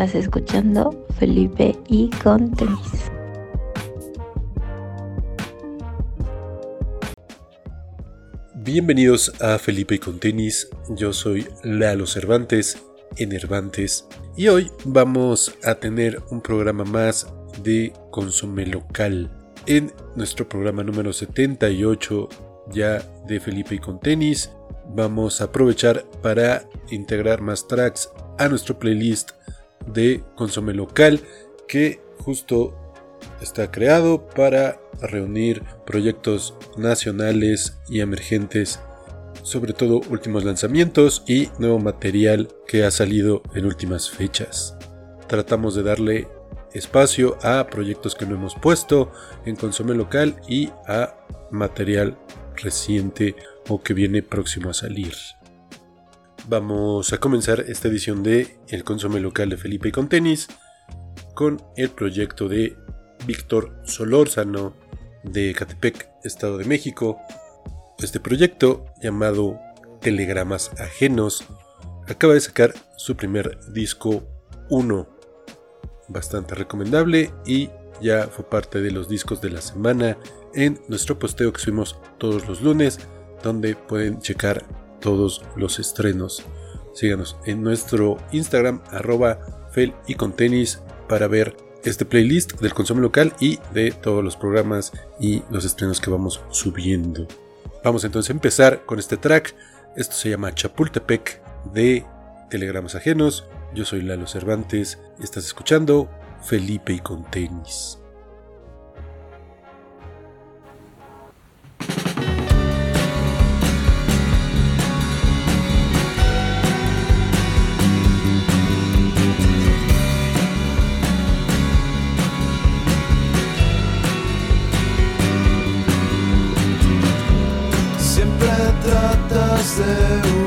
Estás escuchando Felipe y con tenis. Bienvenidos a Felipe y con tenis. Yo soy Lalo Cervantes, Enervantes, y hoy vamos a tener un programa más de consume local. En nuestro programa número 78 ya de Felipe y con tenis, vamos a aprovechar para integrar más tracks a nuestro playlist de Consome Local que justo está creado para reunir proyectos nacionales y emergentes, sobre todo últimos lanzamientos y nuevo material que ha salido en últimas fechas. Tratamos de darle espacio a proyectos que no hemos puesto en Consome Local y a material reciente o que viene próximo a salir. Vamos a comenzar esta edición de El Consome Local de Felipe con tenis con el proyecto de Víctor Solórzano de Catepec, Estado de México. Este proyecto, llamado Telegramas Ajenos, acaba de sacar su primer disco 1, bastante recomendable y ya fue parte de los discos de la semana en nuestro posteo que subimos todos los lunes, donde pueden checar todos los estrenos. Síganos en nuestro Instagram arroba fel y con tenis para ver este playlist del consumo local y de todos los programas y los estrenos que vamos subiendo. Vamos entonces a empezar con este track. Esto se llama Chapultepec de Telegramas Ajenos. Yo soy Lalo Cervantes. Estás escuchando Felipe y con tenis. Y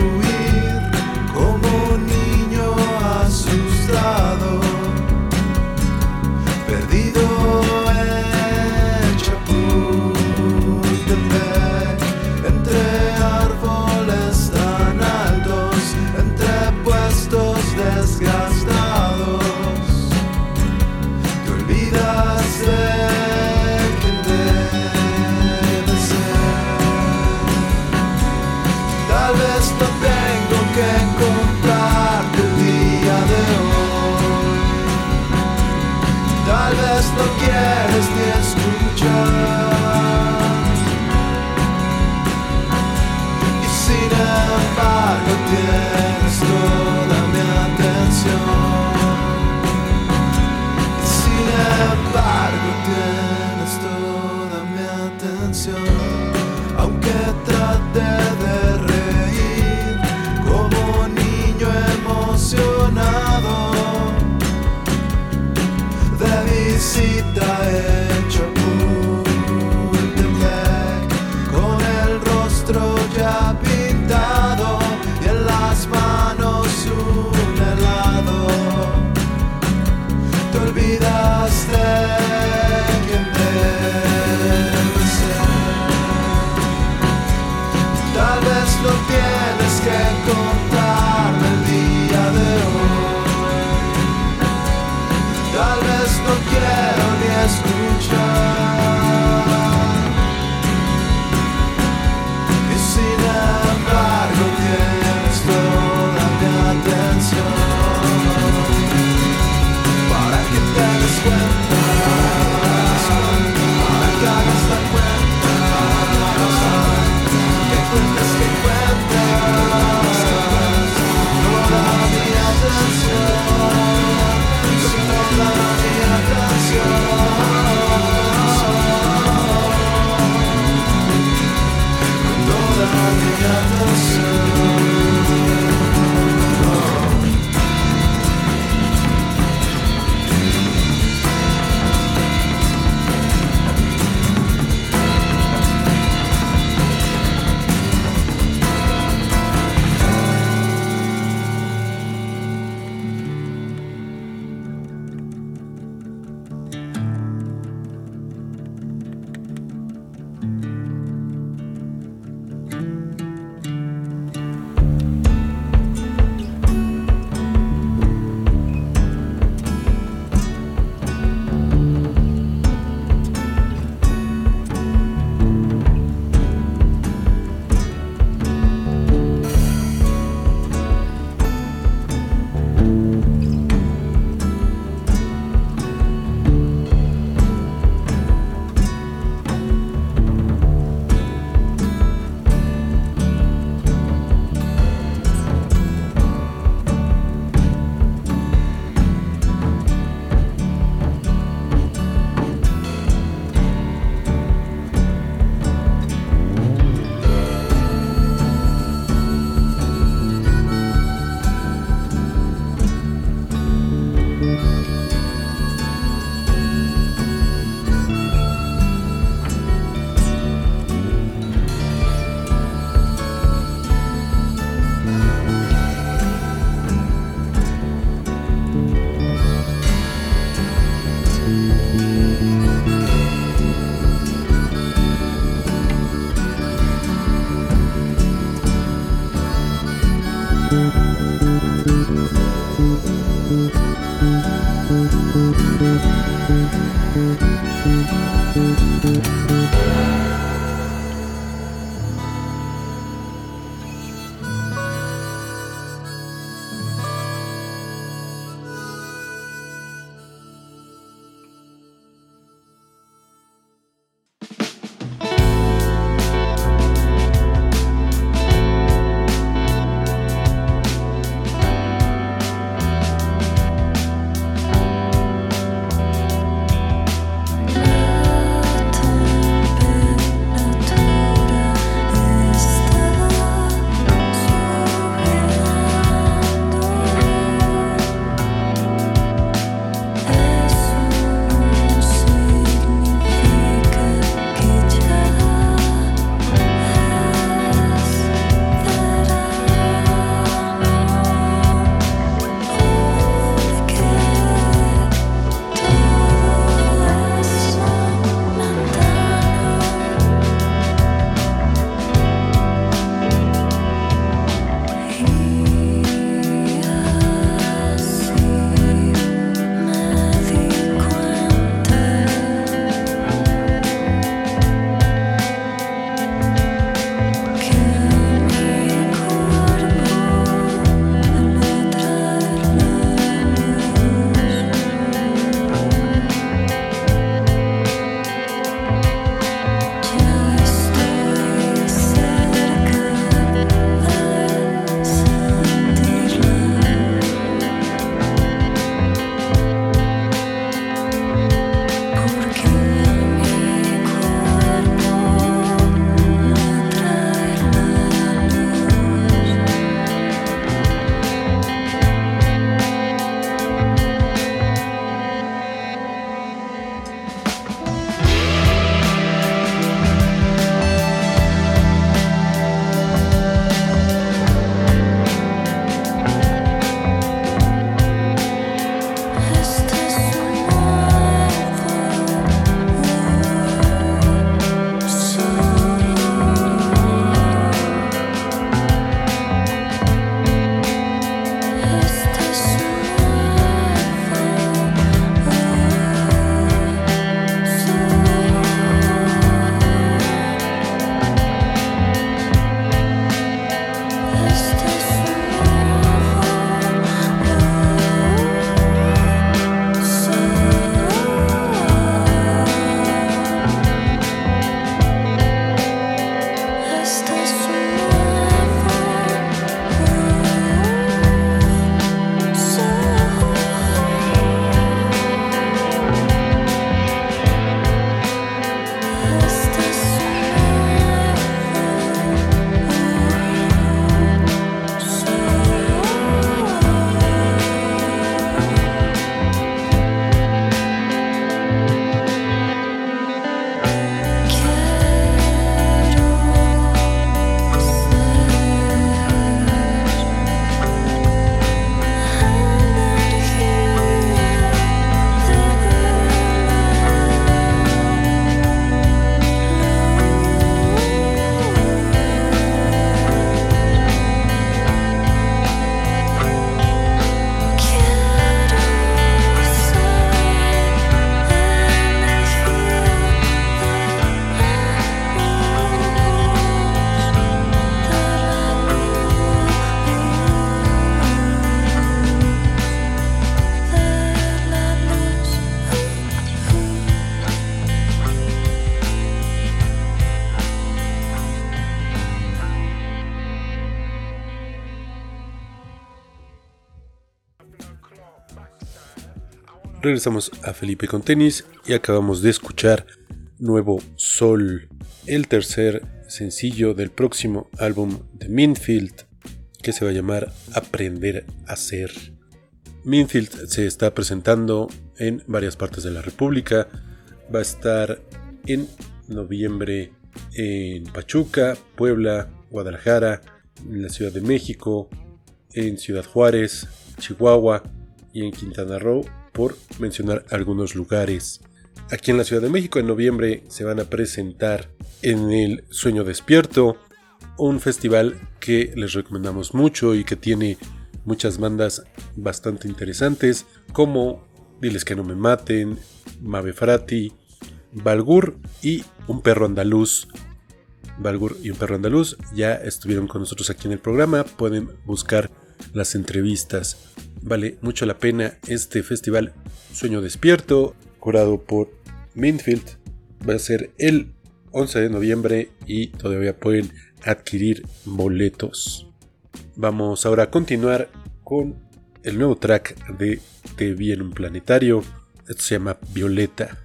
Regresamos a Felipe con tenis y acabamos de escuchar Nuevo Sol, el tercer sencillo del próximo álbum de Minfield que se va a llamar Aprender a Ser. Minfield se está presentando en varias partes de la República. Va a estar en noviembre en Pachuca, Puebla, Guadalajara, en la Ciudad de México, en Ciudad Juárez, Chihuahua y en Quintana Roo por mencionar algunos lugares. Aquí en la Ciudad de México en noviembre se van a presentar en el Sueño Despierto, un festival que les recomendamos mucho y que tiene muchas bandas bastante interesantes como Diles que no me maten, Mave Frati, Balgur y Un perro andaluz. Balgur y Un perro andaluz ya estuvieron con nosotros aquí en el programa, pueden buscar las entrevistas. Vale mucho la pena este festival Sueño Despierto, curado por Minfield. Va a ser el 11 de noviembre y todavía pueden adquirir boletos. Vamos ahora a continuar con el nuevo track de Te vi en un planetario. Esto se llama Violeta.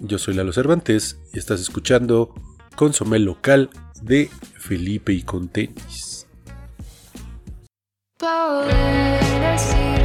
Yo soy Lalo Cervantes y estás escuchando Consomé Local de Felipe y con tenis. Por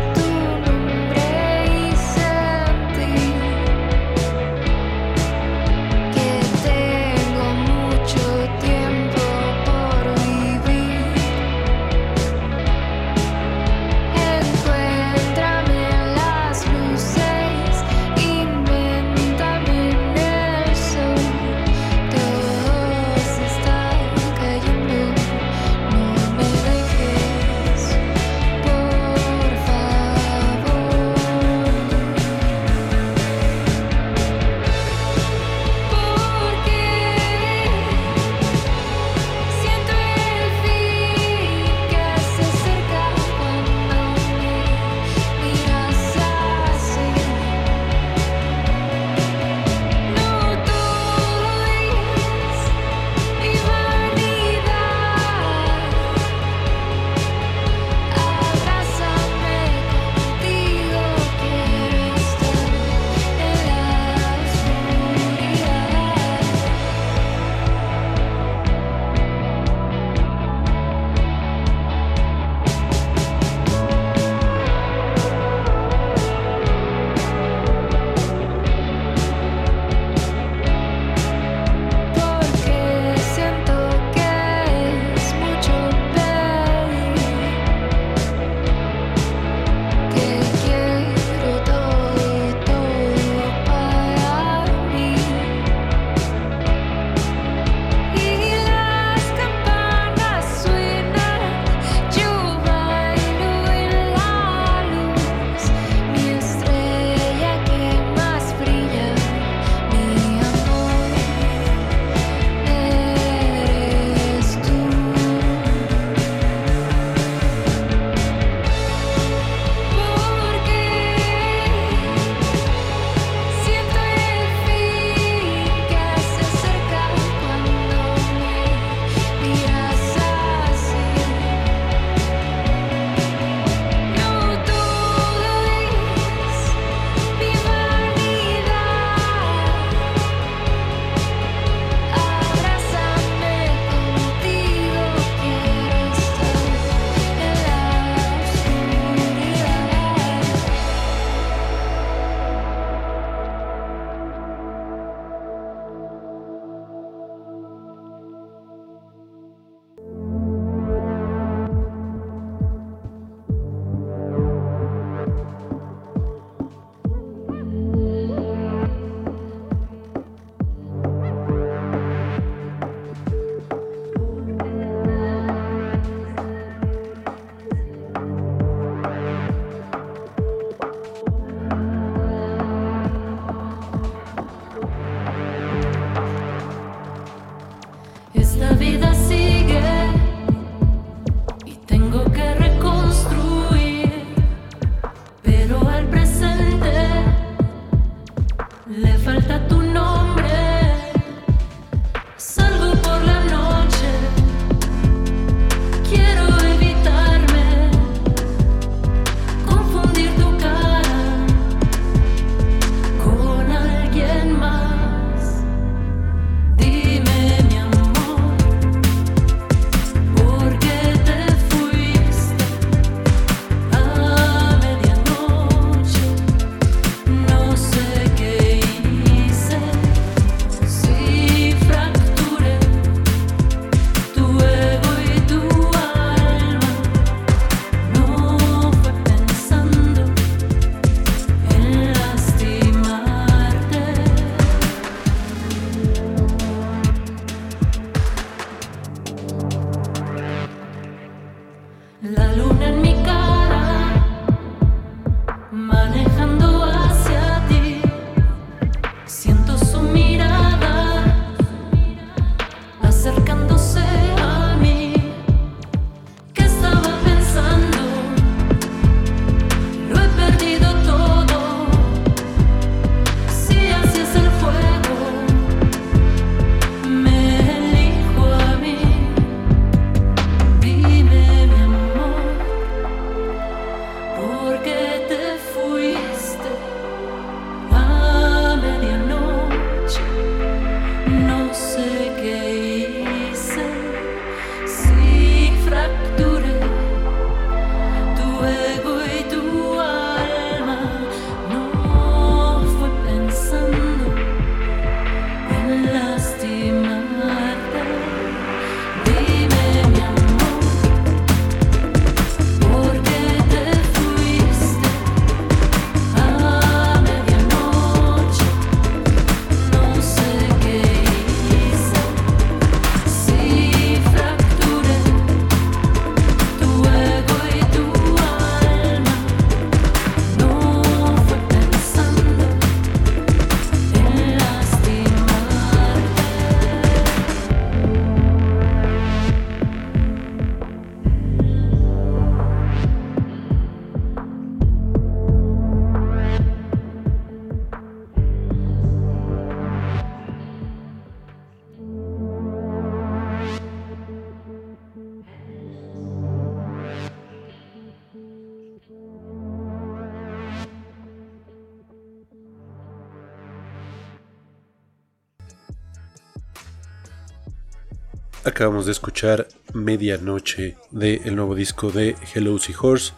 Acabamos de escuchar Medianoche del de nuevo disco de Hello Seahorse,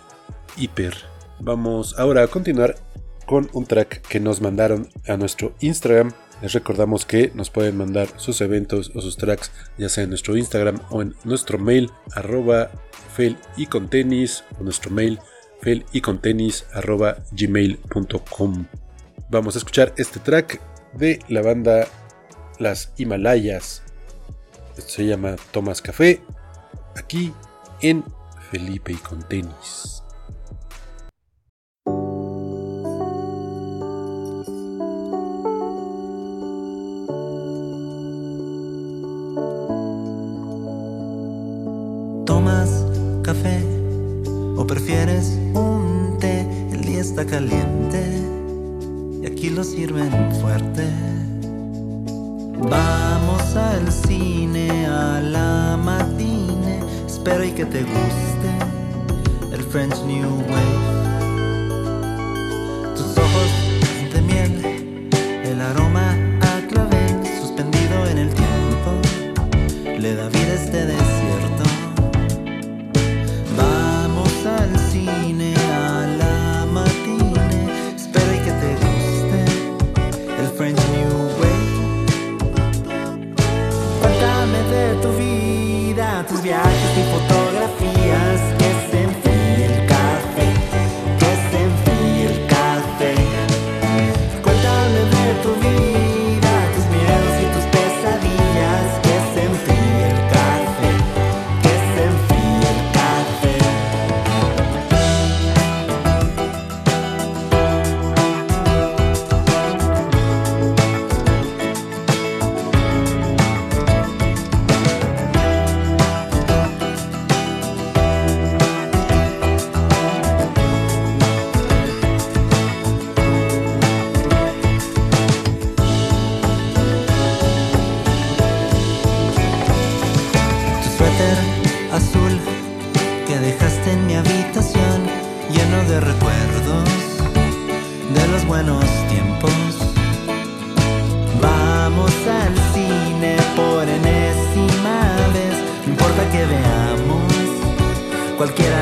Hyper. Vamos ahora a continuar con un track que nos mandaron a nuestro Instagram. Les recordamos que nos pueden mandar sus eventos o sus tracks, ya sea en nuestro Instagram o en nuestro mail, arroba fail y con tenis, o nuestro mail, fail y con tenis, arroba gmail.com. Vamos a escuchar este track de la banda Las Himalayas se llama Tomás Café, aquí en Felipe y con tenis. ¿Tomas café o prefieres un té? El día está caliente y aquí lo sirven fuerte. Vamos al cine a la matine. Espero y que te guste el French New Wave. cualquiera.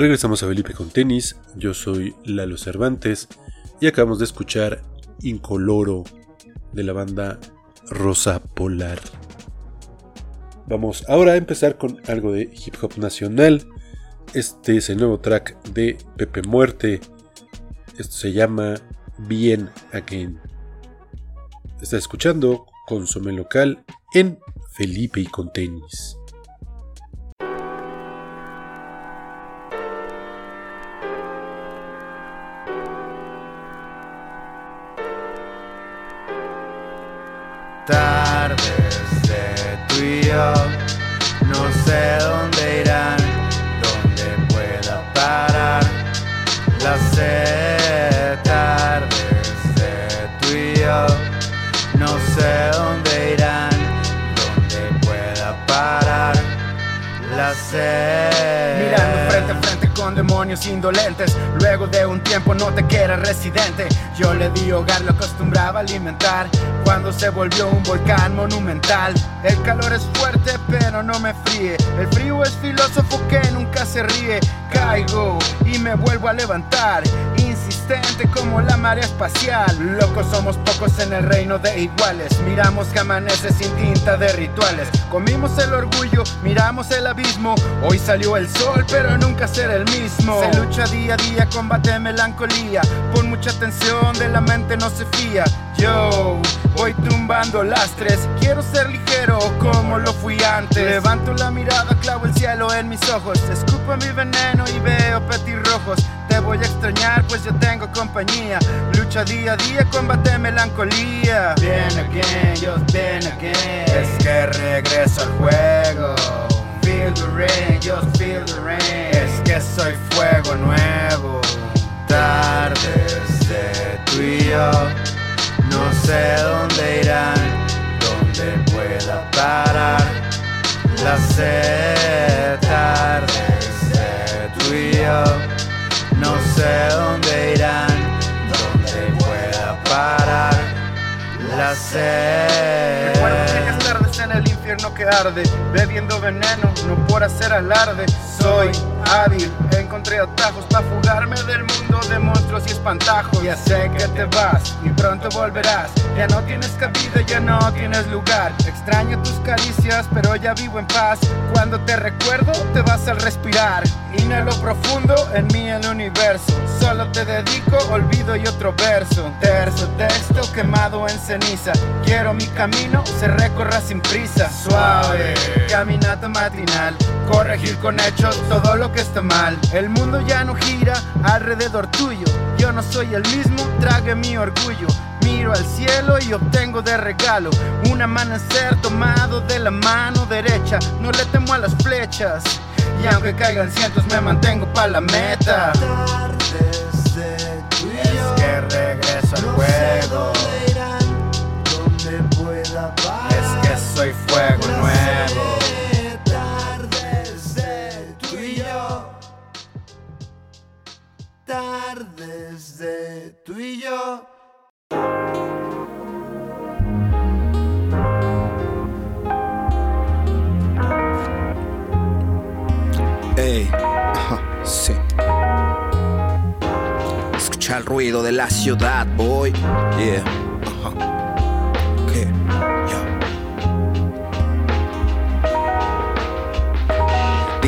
Regresamos a Felipe con tenis. Yo soy Lalo Cervantes y acabamos de escuchar Incoloro de la banda Rosa Polar. Vamos ahora a empezar con algo de hip hop nacional. Este es el nuevo track de Pepe Muerte. Esto se llama Bien Again. Está escuchando Consome Local en Felipe y con tenis. Tardes de tú y yo. No sé dónde irán, dónde pueda parar. Las sé tardes de tú y yo. No sé dónde irán, dónde pueda parar. Las sé. Demonios indolentes. Luego de un tiempo noté que era residente. Yo le di hogar, lo acostumbraba a alimentar. Cuando se volvió un volcán monumental. El calor es fuerte pero no me fríe. El frío es filósofo que nunca se ríe. Caigo y me vuelvo a levantar Como la marea espacial. Locos somos pocos en el reino de iguales. Miramos que amanece sin tinta de rituales. Comimos el orgullo, miramos el abismo. Hoy salió el sol pero nunca será el mismo. Se lucha día a día, combate melancolía. Pon mucha atención, de la mente no se fía Yo voy tumbando lastres Quiero ser ligero como lo fui antes. Levanto la mirada, clavo el cielo en mis ojos. Escupo mi veneno y veo petirrojos. Te voy a extrañar pues yo tengo compañía. Lucha día a día, combate melancolía. Bien again, yo bien again Es que regreso al juego. Feel the rain, just feel the rain. Es que soy fuego nuevo. Tardes de tú y yo. No sé dónde irán, dónde pueda parar. Las sé tardes de tú y yo. No sé dónde irán, dónde pueda parar. Las sé. Infierno que arde Bebiendo veneno, no por hacer alarde. Soy hábil, encontré atajos para fugarme del mundo de monstruos y espantajos Ya sé que te vas y pronto volverás. Ya no tienes cabida, ya no tienes lugar. Extraño tus caricias, pero ya vivo en paz. Cuando te recuerdo, te vas al respirar. Inhalo profundo, en mí el universo. Solo te dedico olvido y otro verso. Terzo texto quemado en ceniza. Quiero mi camino se recorra sin prisa Suave, caminata matinal Corregir con hechos todo lo que está mal. El mundo ya no gira alrededor tuyo. Yo no soy el mismo, trague mi orgullo. Miro al cielo y obtengo de regalo Un amanecer tomado de la mano derecha. No le temo a las flechas y aunque caigan cientos me mantengo pa' la meta. Tardes de. Es que regreso al juego. Donde pueda soy fuego nuevo. Tardes de tú y yo. Tardes de tú y yo. Ey, uh, sí. Escucha el ruido de la ciudad, boy. Yeah.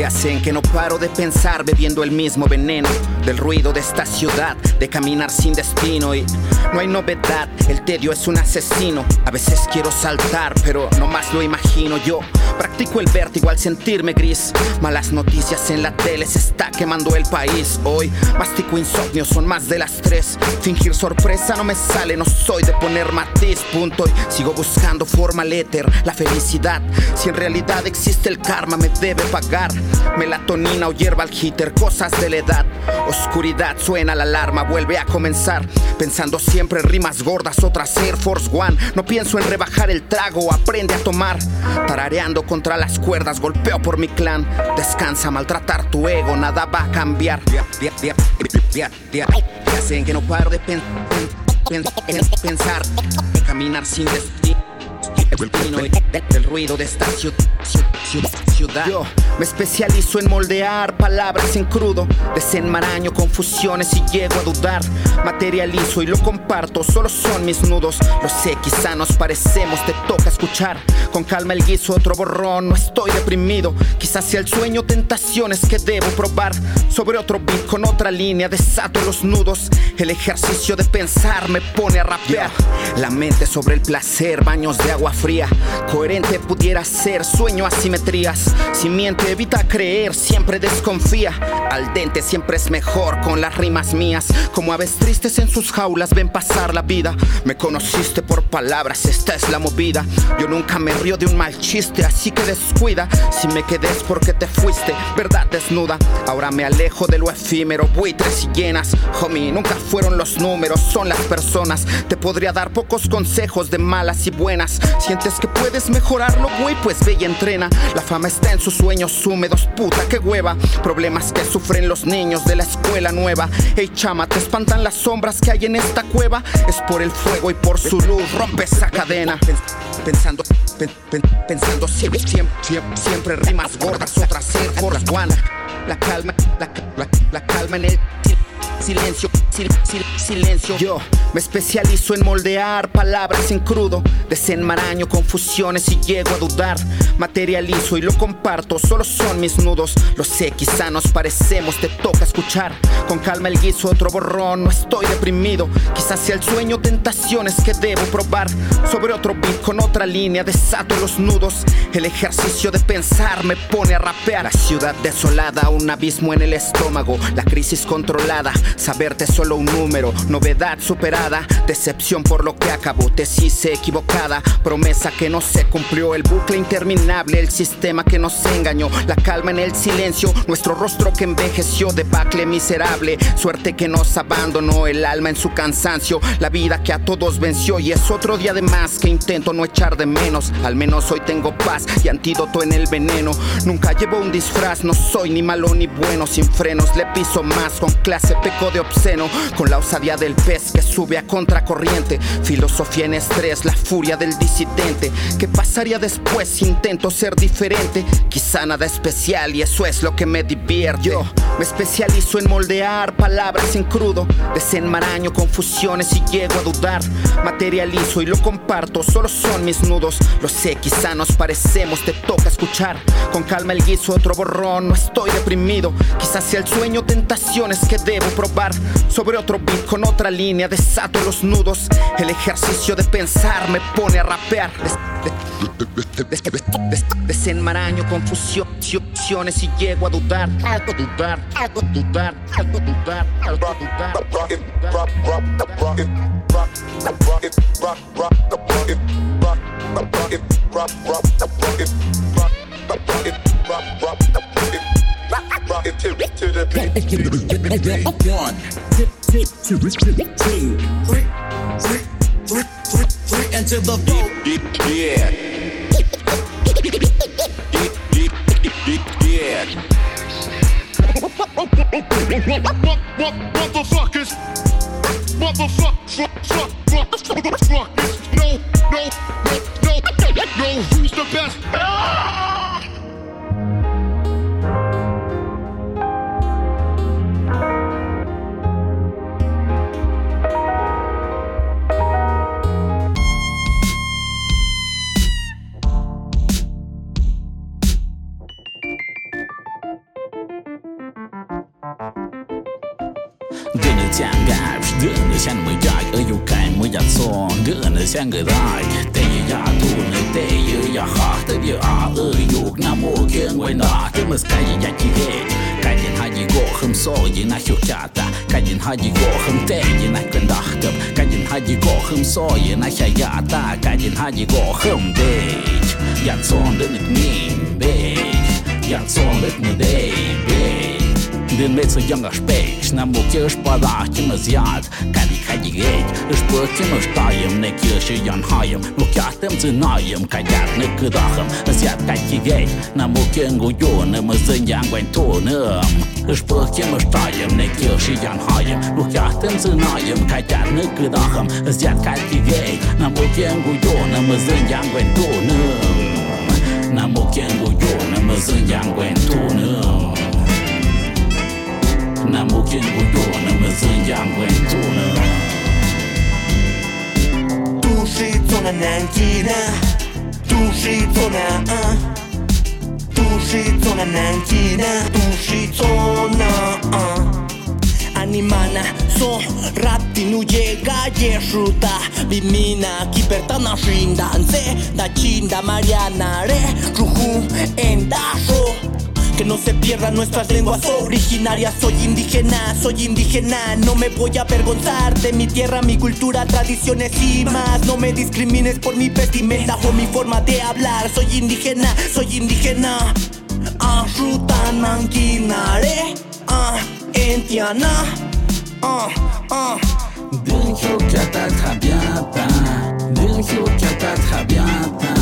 Días en que no paro de pensar bebiendo el mismo veneno del ruido de esta ciudad, de caminar sin destino y no hay novedad, el tedio es un asesino. A veces quiero saltar, pero no más lo imagino yo. Practico el vértigo al sentirme gris. Malas noticias en la tele se está quemando el país. Hoy mastico insomnio, son más de las tres. Fingir sorpresa no me sale, no soy de poner matiz, punto. Y sigo buscando forma éter, la felicidad. Si en realidad existe el karma, me debe pagar. Melatonina o hierba al hitter, cosas de la edad. Oscuridad, suena la alarma, vuelve a comenzar. Pensando siempre en rimas gordas, otras Air Force One. No pienso en rebajar el trago, aprende a tomar. Tarareando contra las cuerdas, golpeo por mi clan. Descansa, maltratar tu ego, nada va a cambiar. Sé que no paro de pen- pen- pen- pensar, de caminar sin destino. del ruido de esta ciu- ciu- ciu- ciudad. Yo me especializo en moldear palabras en crudo, desenmaraño confusiones y llego a dudar. Materializo y lo comparto, solo son mis nudos. Lo sé, quizá nos parecemos, te toca escuchar. Con calma el guiso, otro borrón, no estoy deprimido. Quizás sea el sueño, tentaciones que debo probar. Sobre otro beat, con otra línea, desato los nudos. El ejercicio de pensar me pone a rapear. La mente sobre el placer, baños de agua fría. Coherente pudiera ser, sueño asimetrías. Si miente, evita creer, siempre desconfía. Al dente siempre es mejor con las rimas mías. Como aves tristes en sus jaulas ven pasar la vida. Me conociste por palabras, esta es la movida. Yo nunca me río de un mal chiste, así que descuida. Si me quedé es porque te fuiste, verdad desnuda. Ahora me alejo de lo efímero, buitres y llenas. Homie, nunca fueron los números, son las personas. Te podría dar pocos consejos de malas y buenas. Sientes que puedes mejorarlo, güey, pues ve y entrena. La fama en sus sueños húmedos, puta, qué hueva. Problemas que sufren los niños de la escuela nueva. Ey, chama, te espantan las sombras que hay en esta cueva. Es por el fuego y por su luz, rompe esa cadena. Pensando, pen- pen- pensando siempre, siempre, siempre, rimas gordas, otras Air Force One. La calma, la, la- la calma en el silencio, sil- sil- silencio. Yo me especializo en moldear palabras en crudo, desenmaraño confusiones y llego a dudar. Materializo y lo comparto, solo son mis nudos. Lo sé, quizá nos parecemos, te toca escuchar. Con calma el guiso, otro borrón, no estoy deprimido. Quizás sea el sueño, tentaciones que debo probar. Sobre otro beat, con otra línea, desato los nudos. El ejercicio de pensar me pone a rapear. La ciudad desolada, un abismo en el estómago. La crisis controlada, saberte solo un número. Novedad superada, decepción por lo que acabó. Tesis equivocada, promesa que no se cumplió. El bucle interminable, el sistema que nos engañó. La calma en el silencio, nuestro rostro que envejeció. Debacle miserable, suerte que nos abandonó. El alma en su cansancio, la vida que a todos venció. Y es otro día de más que intento no echar de menos. Al menos hoy tengo paz y antídoto en el veneno. Nunca llevo un disfraz, no soy ni malo ni bueno. Sin frenos le piso más, con clase de obsceno. Con la osadía del pez que sube a contracorriente. Filosofía en estrés, la furia del disidente. ¿Qué pasaría después si intento ser diferente? Quizá nada especial y eso es lo que me divierte. Yo me especializo en moldear palabras en crudo. Desenmaraño confusiones y llego a dudar. Materializo y lo comparto, solo son mis nudos. Lo sé, quizá nos parecemos, te toca escuchar. Con calma el guiso, otro borrón, no estoy deprimido. Quizás sea el sueño, tentaciones que debo Sobre otro beat, con otra línea, desato los nudos. El ejercicio de pensar me pone a rapear. Des- de- des- des- des- desenmaraño confusiones y llego a dudar, algo dudar, algo dudar, dudar. One, two, two, two, two, three, three, three, three, three, three, into the vote. Motherfuckers, motherfuckers, motherfuckers, no, no, no, no, no, who's the best? กาบเดินช่างไม่ยากเอออยู่ไกลไม่อยากซอนเดินช่างก็ได้แต่อย่าทูนแต่อย่าหาแต่อย่าอาเอออยู่น้ำโมเกีย Den Mäzer junger Speck na Mokirch badachimmes Jad Kan ik ka diréet Ech burkimmer staiem ne Kirche Jan haem No jatem ze naem ka jaat ne gedachem Es jaat ka diréit na Mokien go Joune me sinn ja gwein tonem Ech burkimmer staiem ne Kirche Jan haem No jatem ze naem ka jaat ne gedachem Es jaat ka diréit na Mokien go Joune me sinn ja gwein tonem Na Mokien go Joune me sinn ja gwein tonem. namukin Tu mazinjangwentuna tushitsona nankina tushitsona uh. Ah. tushitsona nankina tushitsona uh. Ah. animana со раптину ега ешута бимина киперта на шинданзе да чинда марьяна ре руху эндашо que no se pierdan nuestras lenguas originarias. Soy indígena, soy indígena. No me voy a avergonzar de mi tierra, mi cultura, tradiciones y más. No me discrimines por mi vestimenta o mi forma de hablar. Soy indígena, soy indígena. Ah, rutanankinare. Ah, entiana. Ah, ah. Tabiata Din hiu kiata tabiata Mă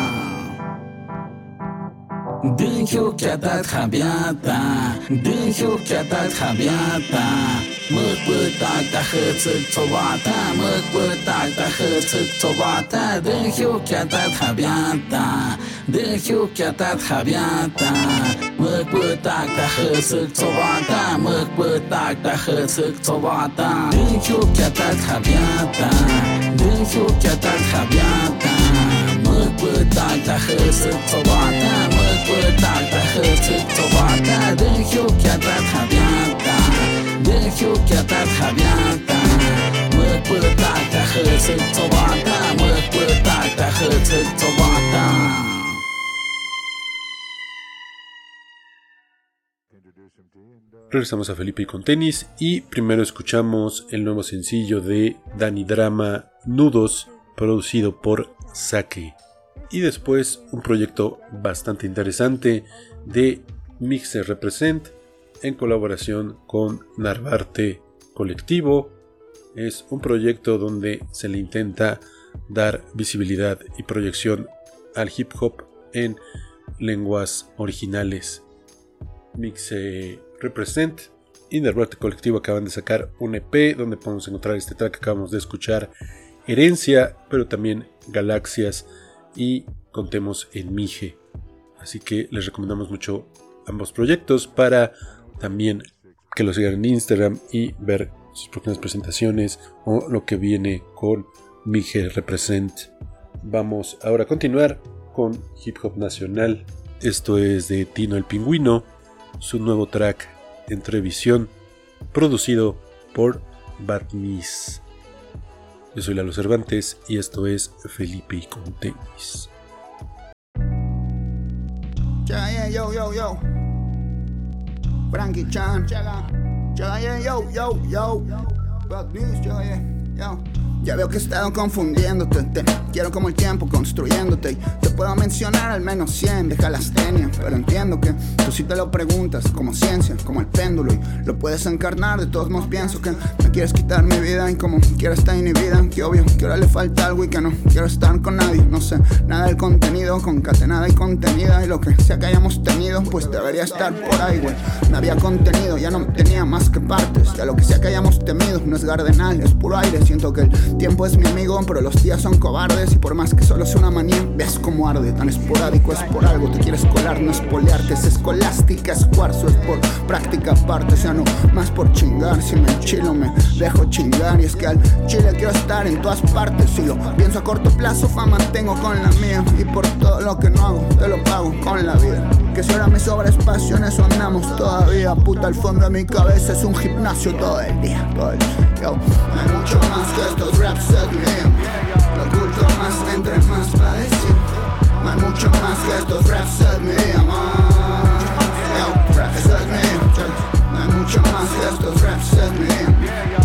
Dünkyokata trabiata, dünkyokata trabiata, mıkbıta da hıçık çobata, mıkbıta da hıçık çobata, dünkyokata ta. dünkyokata trabiata, mıkbıta da hıçık çobata, mıkbıta da hıçık çobata, dünkyokata trabiata, dünkyokata trabiata, mıkbıta da hıçık çobata, Regresamos a Felipe con tenis y primero escuchamos el nuevo sencillo de Dani Drama Nudos producido por Sake y después un proyecto bastante interesante de Mixer Represent en colaboración con Narvarte Colectivo. Es un proyecto donde se le intenta dar visibilidad y proyección al hip hop en lenguas originales. Mixe Represent y Narvarte Colectivo acaban de sacar un EP donde podemos encontrar este track que acabamos de escuchar, Herencia, pero también Galaxias y Contemos en Mije. Así que les recomendamos mucho ambos proyectos para también que lo sigan en Instagram y ver sus próximas presentaciones o lo que viene con Mije Represent. Vamos ahora a continuar con hip hop nacional. Esto es de Tino el Pingüino, su nuevo track Entrevisión, producido por Batmis. Yo soy Lalo Cervantes y esto es Felipe y con tenis. Yo, yo, yo. Frankie Chan. Yeah, yo, yo, yo. Bad news, yeah, yo. Ya veo que he estado confundiéndote Te quiero como el tiempo construyéndote. Y Te puedo mencionar al menos 100 Deja las tenias, pero entiendo que Tú sí te lo preguntas como ciencia Como el péndulo y lo puedes encarnar. De todos modos pienso que me quieres quitar mi vida Y como quiero estar inhibida Que obvio que ahora le falta algo y que no quiero estar con nadie. No sé, nada del contenido Concatenada y contenida Y lo que sea que hayamos tenido Pues debería estar por ahí, güey. No había contenido, ya no tenía más que partes. Ya lo que sea que hayamos temido No es gardenal, es puro aire. Siento que el tiempo es mi amigo, pero los días son cobardes. Y por más que solo sea una manía, ves cómo arde. Tan esporádico es por algo, te quieres colar, no es polearte. Es escolástica, es cuarzo, es por práctica aparte. O sea, no más por chingar. Si me enchilo, me dejo chingar. Y es que al chile quiero estar en todas partes. Si lo pienso a corto plazo, fama tengo con la mía. Y por todo lo que no hago, te lo pago con la vida. Que si ahora me sobra espacio, en eso andamos todavía. Puta, el fondo de mi cabeza es un gimnasio todo el día. Yo, hay mucho más que estos raps mío. Lo oculto más entre más para decir. Hay mucho más que estos raps mío. Yo, raps. Hay mucho más que estos raps mío. Lo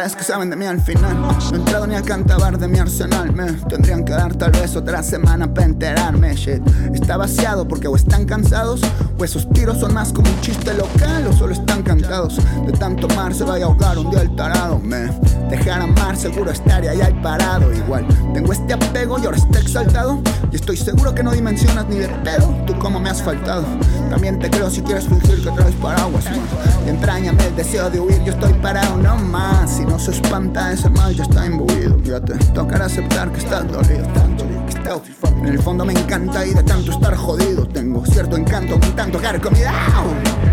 Ustedes que saben de mí al final. No he entrado ni a cantabar de mi arsenal. Me tendrían que dar tal vez otra semana para enterarme. Shit, está vaciado porque o están cansados O esos tiros son más como un chiste local O solo están cantados. De tanto mar se vaya a ahogar un día el tarado. Me dejar amar seguro estaría ahí parado. Igual tengo este apego y ahora está exaltado. Y estoy seguro que no dimensionas ni de pedo Tú como me has faltado. También te creo si quieres fingir que traes paraguas man. Y entrañame el deseo de huir Yo estoy parado no más. Si no se espanta ese mal ya está imbuido. Ya te tocará aceptar que estás dolido Tanto que está En el fondo me encanta y de tanto estar jodido Tengo cierto encanto con tanto comida.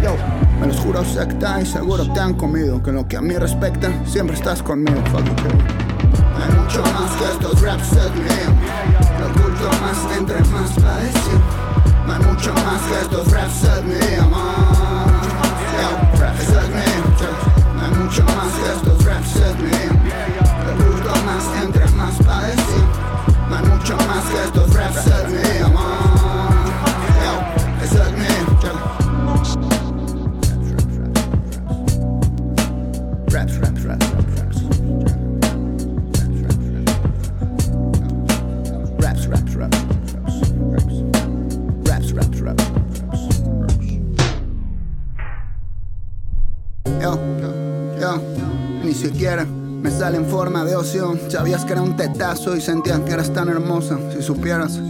Yo, me los juro secta y seguro te han comido Que lo que a mí respecta siempre estás conmigo. Hay mucho más que estos raps mío Lo oculto más entre más para decir. Hay mucho más que estos raps mío Yo, Hay mucho más que estos raps mío Lo oculto más entre más para decir Hay mucho más que estos raps mío Yo, eso es mío Raps, raps, raps, raps, raps Raps, raps, raps, raps, raps, raps, raps, raps, Yo, yo, ni siquiera me sale en forma de ocio. Sabías que era un tetazo y sentías que eras tan hermosa. Si supieras,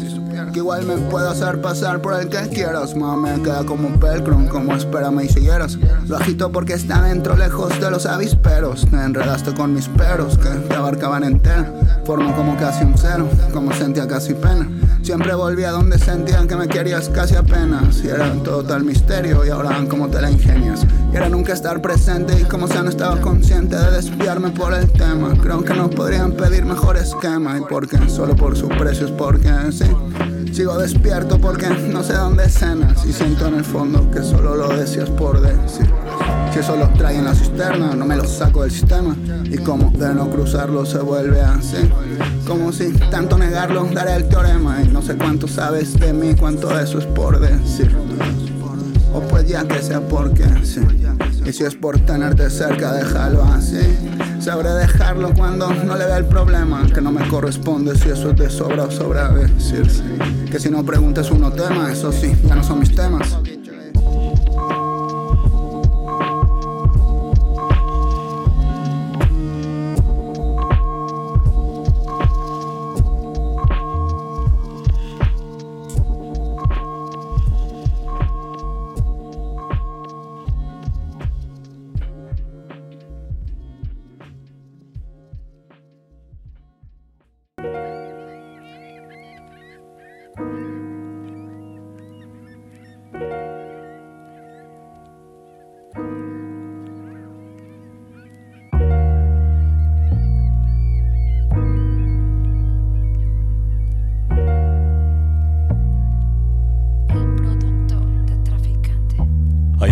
igual me puedo hacer pasar por el que quieras. Mami, me queda como un pelcro, como espérame y siguieras. Lo agito porque está dentro, lejos de los avisperos. Te enredaste con mis peros que te abarcaban entera. Formo como casi un cero, como sentía casi pena. Siempre volví a donde sentían que me querías casi apenas. Y era todo tal misterio y ahora como te la ingenias. Y era nunca estar presente y como sea no estaba consciente de desviarme por el tema. Creo que no podrían pedir mejor esquema. ¿Y por qué? Solo por su precio es porque sí. Sigo despierto porque no sé dónde cenas. Y siento en el fondo que solo lo decías por decir. Si eso lo trae en la cisterna, no me lo saco del sistema. Y como de no cruzarlo se vuelve así. Como si tanto negarlo, daré el teorema. Y no sé cuánto sabes de mí, cuánto de eso es por decir. O ya que sea porque sí. Y si es por tenerte cerca, déjalo así. Sabré dejarlo cuando no le vea el problema. Que no me corresponde si eso es de sobra o sobra decir. Que si no preguntas uno tema, eso sí, ya no son mis temas.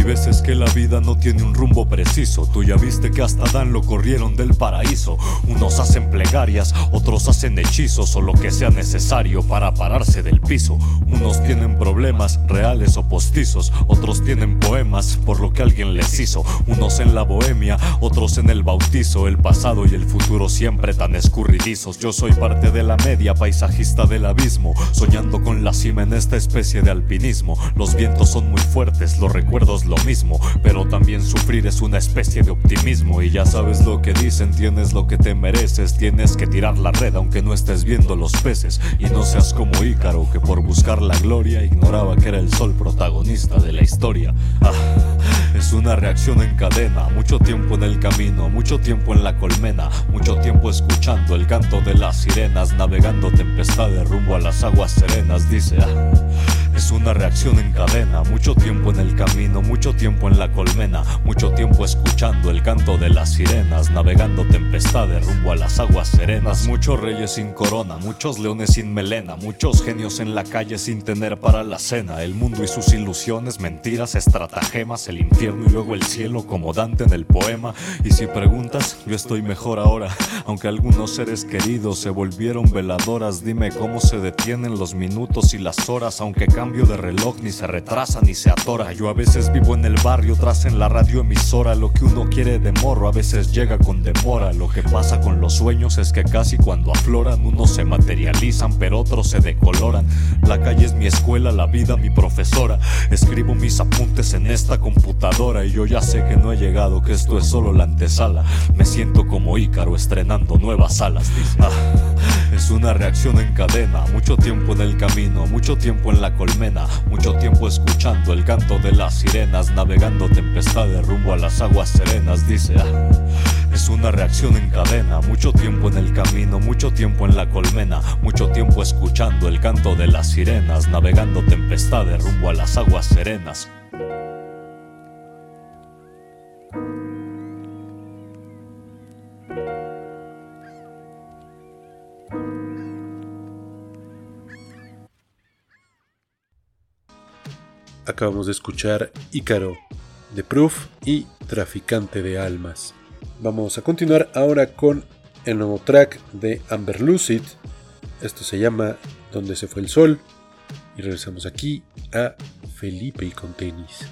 Veces que la vida no tiene un rumbo preciso. Tú ya viste que hasta Dan lo corrieron del paraíso. Unos hacen plegarias, otros hacen hechizos o lo que sea necesario para pararse del piso. Unos tienen problemas reales o postizos, otros tienen poemas por lo que alguien les hizo. Unos en la bohemia, otros en el bautizo. El pasado y el futuro siempre tan escurridizos. Yo soy parte de la media paisajista del abismo, soñando con la cima en esta especie de alpinismo. Los vientos son muy fuertes, los recuerdos lo mismo. mismo, pero también sufrir es una especie de optimismo. Y ya sabes lo que dicen, tienes lo que te mereces, tienes que tirar la red aunque no estés viendo los peces. Y no seas como Ícaro, que por buscar la gloria ignoraba que era el sol protagonista de la historia. Ah, es una reacción en cadena, mucho tiempo en el camino, mucho tiempo en la colmena, mucho tiempo escuchando el canto de las sirenas, navegando tempestades rumbo a las aguas serenas, dice. Ah, es una reacción en cadena, mucho tiempo en el camino, mucho tiempo en la colmena, mucho tiempo escuchando el canto de las sirenas, navegando tempestades rumbo a las aguas serenas, muchos reyes sin corona, muchos leones sin melena, muchos genios en la calle sin tener para la cena, el mundo y sus ilusiones, mentiras, estratagemas, el infierno y luego el cielo como Dante en el poema, y si preguntas, yo estoy mejor ahora, aunque algunos seres queridos se volvieron veladoras, dime cómo se detienen los minutos y las horas, aunque cambio de reloj ni se retrasa ni se atora. Yo a veces vivo en el barrio, tras en la radio emisora. Lo que uno quiere de morro a veces llega con demora. Lo que pasa con los sueños es que casi cuando afloran, unos se materializan, pero otros se decoloran. La calle es mi escuela, la vida mi profesora. Escribo mis apuntes en esta computadora y yo ya sé que no he llegado, que esto es solo la antesala. Me siento como Ícaro estrenando nuevas alas. Ah, es una reacción en cadena, mucho tiempo en el camino, mucho tiempo en la colmena, mucho tiempo escuchando el canto de las sirenas, navegando tempestades rumbo a las aguas serenas, dice. ah, es una reacción en cadena, mucho tiempo en el camino, mucho tiempo en la colmena, mucho tiempo escuchando el canto de las sirenas, navegando tempestades rumbo a las aguas serenas. Acabamos de escuchar Ícaro, de Proof y Traficante de Almas. Vamos a continuar ahora con el nuevo track de Amber Lucid. Esto se llama Donde se fue el sol. Y regresamos aquí a Felipe y con tenis.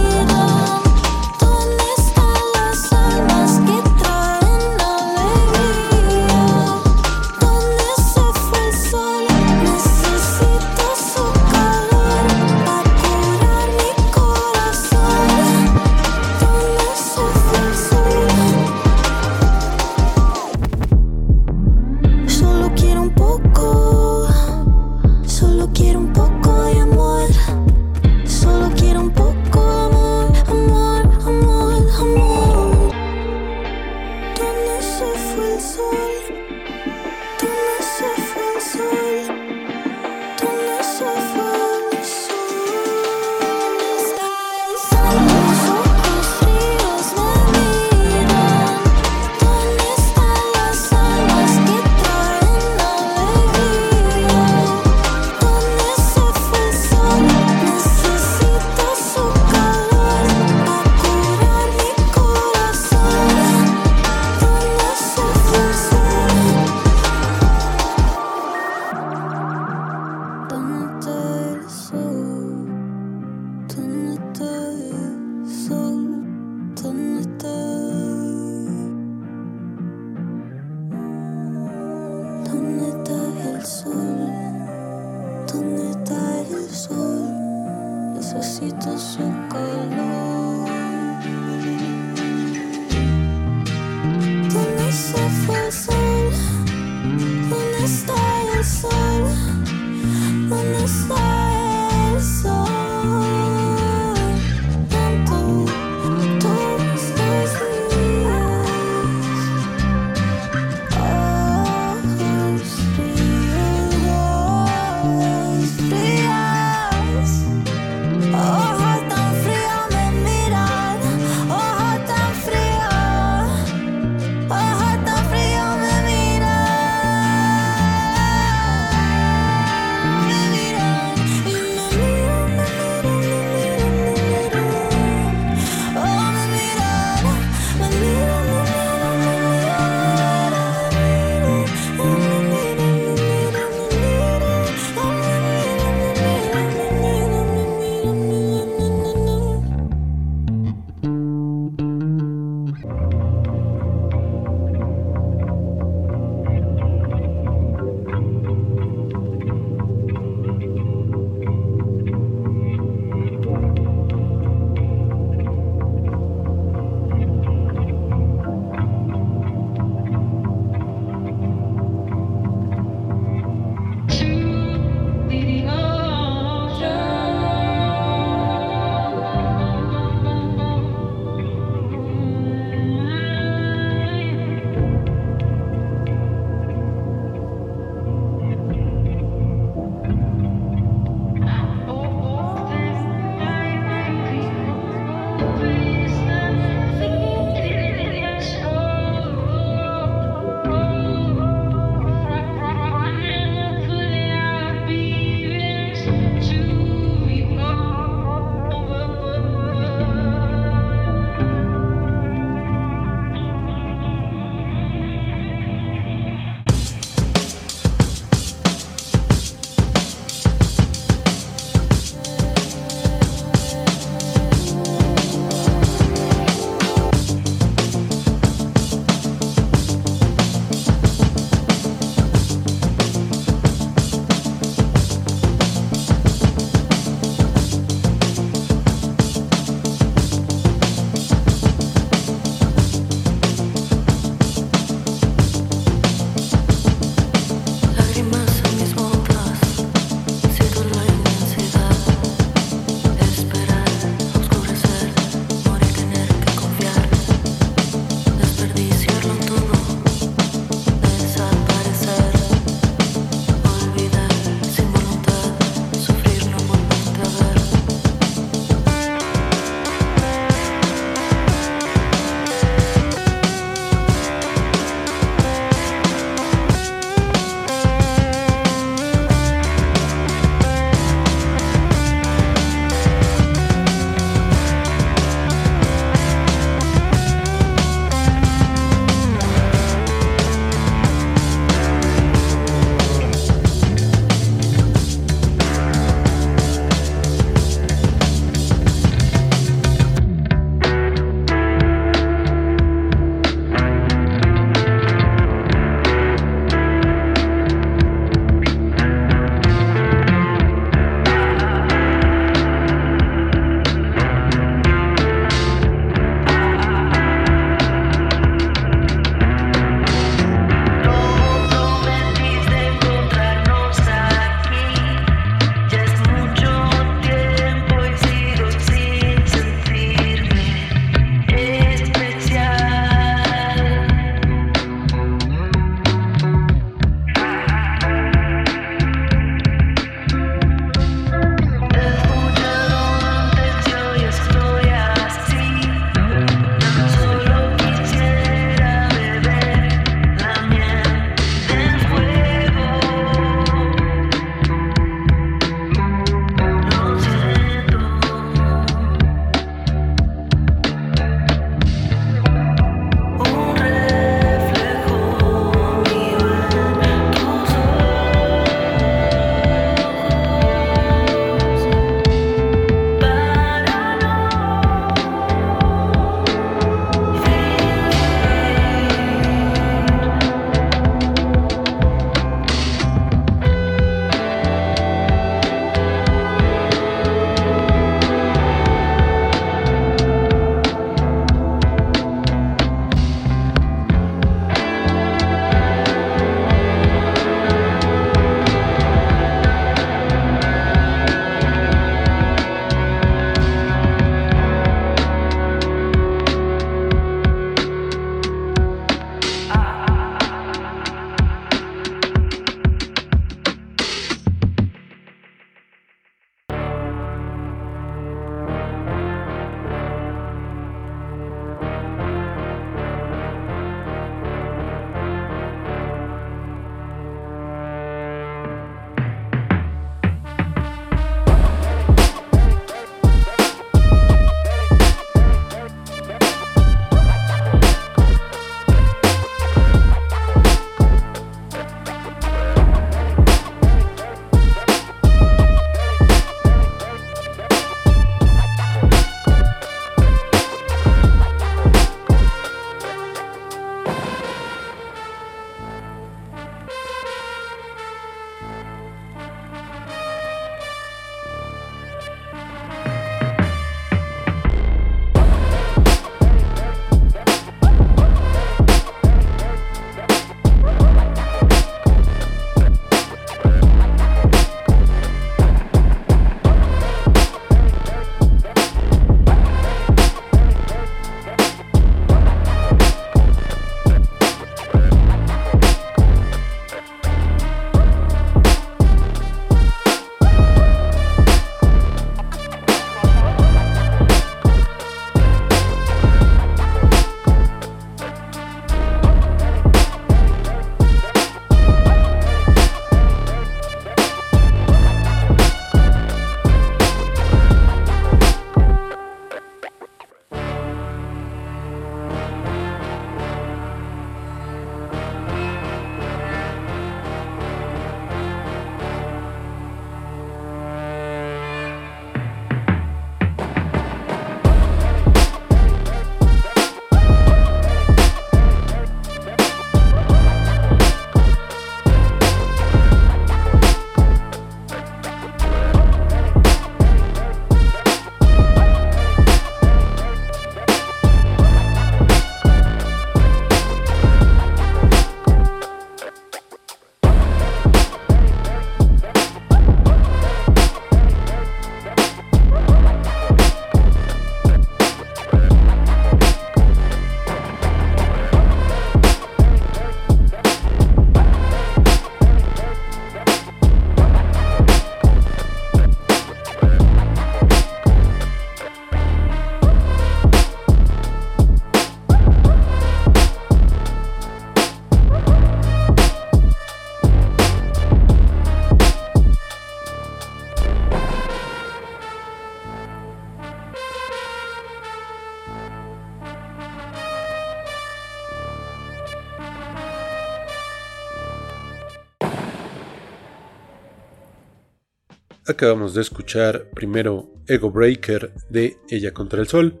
Acabamos de escuchar primero Ego Breaker de Ella contra el Sol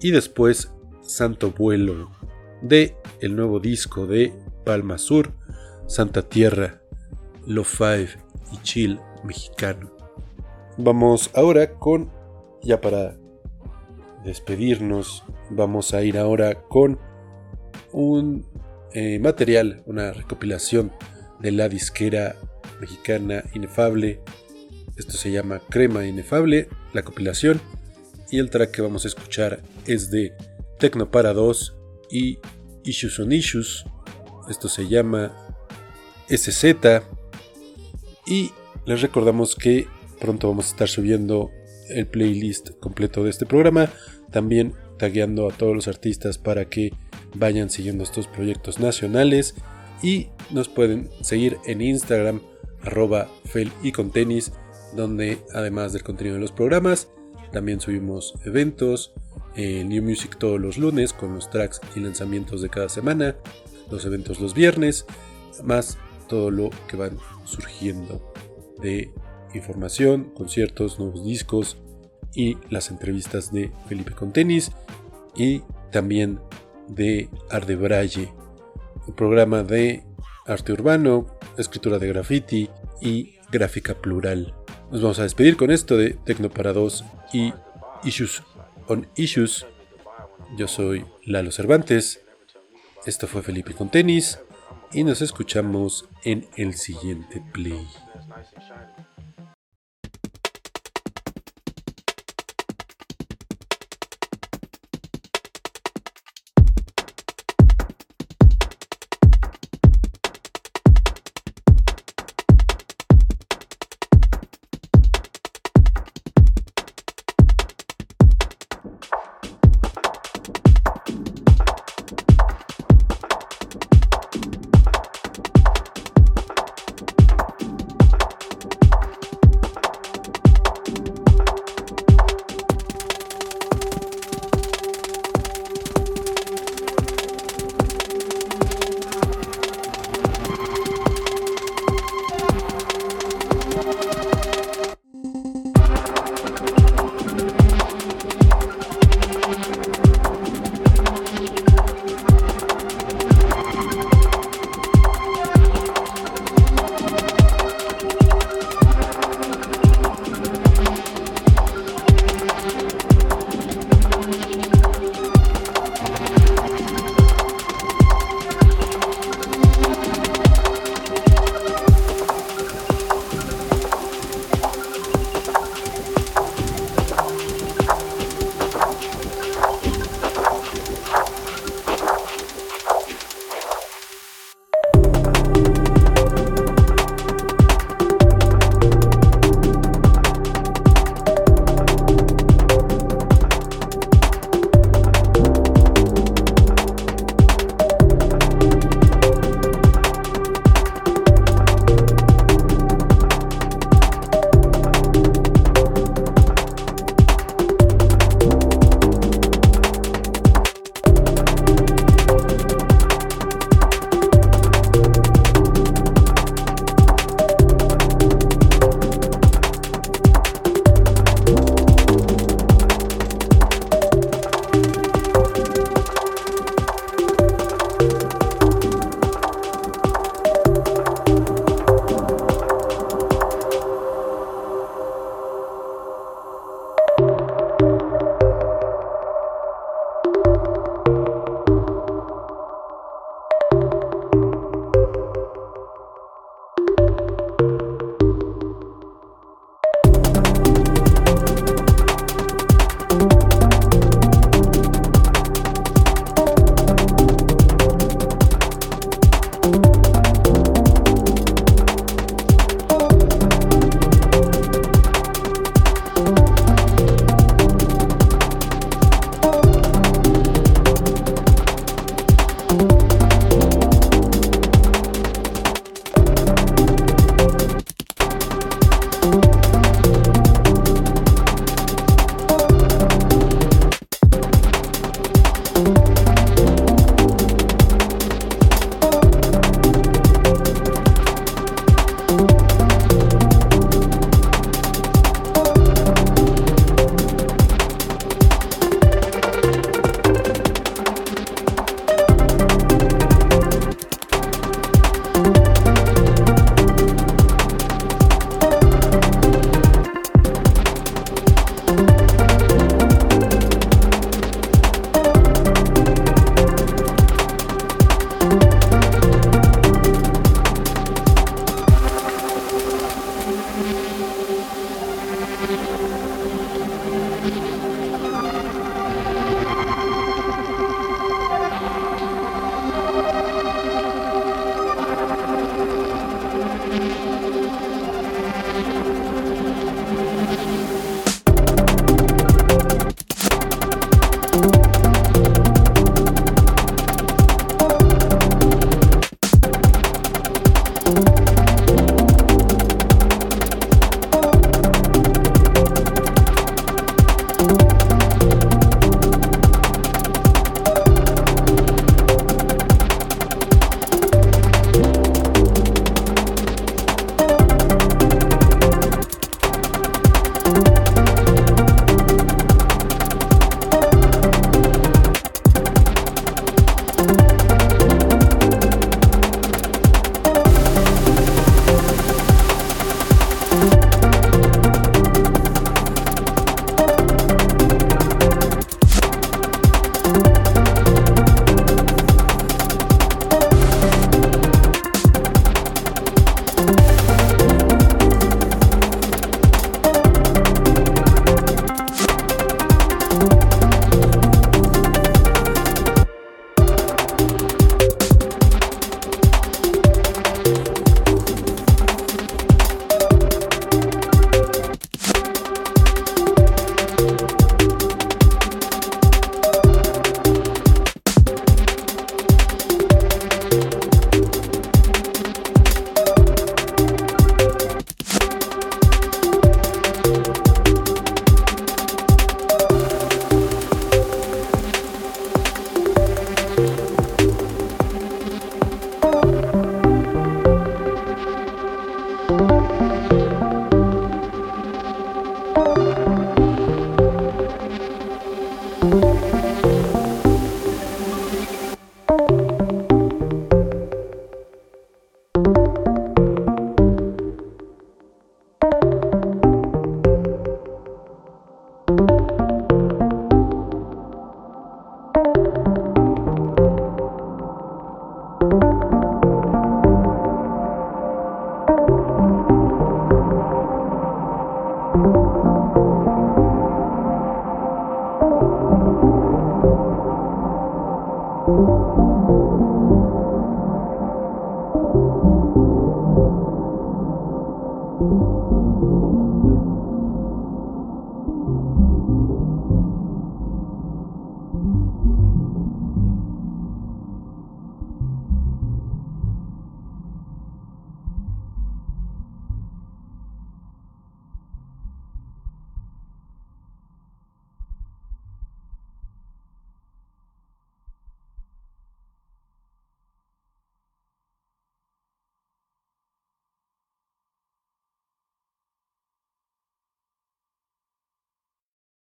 y después Santo Vuelo de el nuevo disco de Palma Sur, Santa Tierra, Lo Five y Chill mexicano. Vamos ahora con, ya para despedirnos, vamos a ir ahora con un eh, material, una recopilación de la disquera mexicana Inefable. Esto se llama Crema Inefable, la compilación. Y el track que vamos a escuchar es de Tecno para 2 y Issues on Issues. Esto se llama SZ. Y les recordamos que pronto vamos a estar subiendo el playlist completo de este programa. También tagueando a todos los artistas para que vayan siguiendo estos proyectos nacionales. Y nos pueden seguir en Instagram, arroba fel y donde además del contenido de los programas, también subimos eventos, eh, New Music todos los lunes con los tracks y lanzamientos de cada semana, los eventos los viernes, más todo lo que van surgiendo de información, conciertos, nuevos discos y las entrevistas de Felipe con tenis y también de Ardebraille, un programa de arte urbano, escritura de graffiti y gráfica plural. Nos vamos a despedir con esto de Tecno para 2 y Issues on Issues. Yo soy Lalo Cervantes. Esto fue Felipe con tenis y nos escuchamos en el siguiente play.